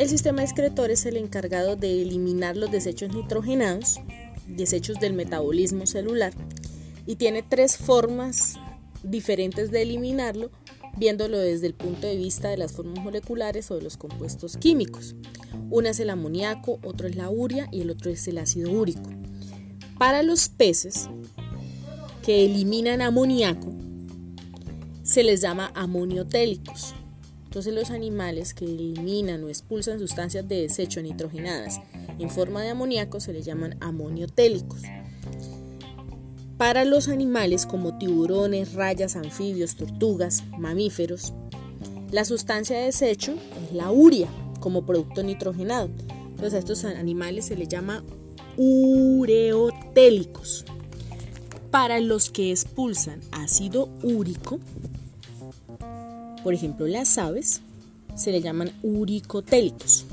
El sistema excretor es el encargado de eliminar los desechos nitrogenados, desechos del metabolismo celular, y tiene tres formas diferentes de eliminarlo, viéndolo desde el punto de vista de las formas moleculares o de los compuestos químicos. Una es el amoníaco, otro es la urea y el otro es el ácido úrico. Para los peces que eliminan amoníaco, se les llama amoniotélicos. Entonces los animales que eliminan o expulsan sustancias de desecho nitrogenadas en forma de amoníaco se les llaman amoniotélicos. Para los animales como tiburones, rayas, anfibios, tortugas, mamíferos, la sustancia de desecho es la urea como producto nitrogenado. Entonces a estos animales se les llama ureotélicos. Para los que expulsan ácido úrico, por ejemplo las aves, se le llaman uricotélicos.